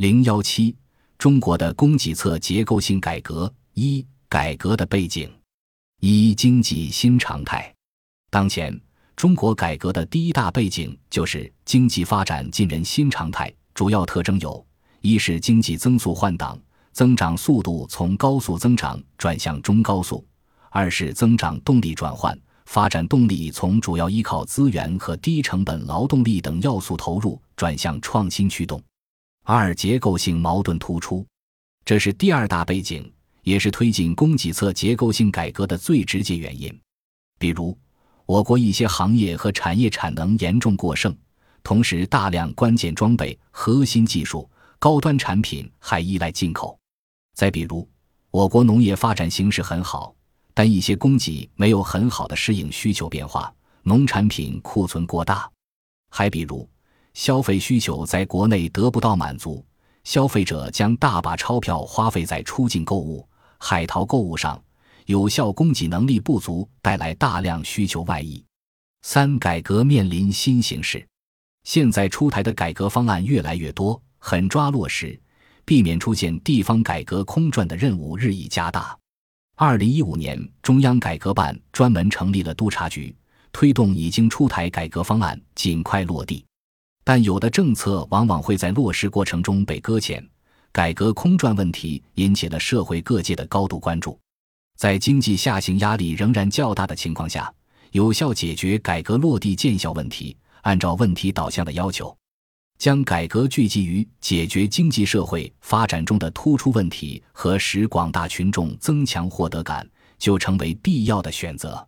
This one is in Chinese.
零幺七，中国的供给侧结构性改革一改革的背景一经济新常态。当前，中国改革的第一大背景就是经济发展进人新常态，主要特征有：一是经济增速换挡，增长速度从高速增长转向中高速；二是增长动力转换，发展动力从主要依靠资源和低成本劳动力等要素投入转向创新驱动。二结构性矛盾突出，这是第二大背景，也是推进供给侧结构性改革的最直接原因。比如，我国一些行业和产业产能严重过剩，同时大量关键装备、核心技术、高端产品还依赖进口。再比如，我国农业发展形势很好，但一些供给没有很好的适应需求变化，农产品库存过大。还比如，消费需求在国内得不到满足，消费者将大把钞票花费在出境购物、海淘购物上，有效供给能力不足，带来大量需求外溢。三、改革面临新形势，现在出台的改革方案越来越多，狠抓落实，避免出现地方改革空转的任务日益加大。二零一五年，中央改革办专门成立了督察局，推动已经出台改革方案尽快落地。但有的政策往往会在落实过程中被搁浅，改革空转问题引起了社会各界的高度关注。在经济下行压力仍然较大的情况下，有效解决改革落地见效问题，按照问题导向的要求，将改革聚集于解决经济社会发展中的突出问题和使广大群众增强获得感，就成为必要的选择。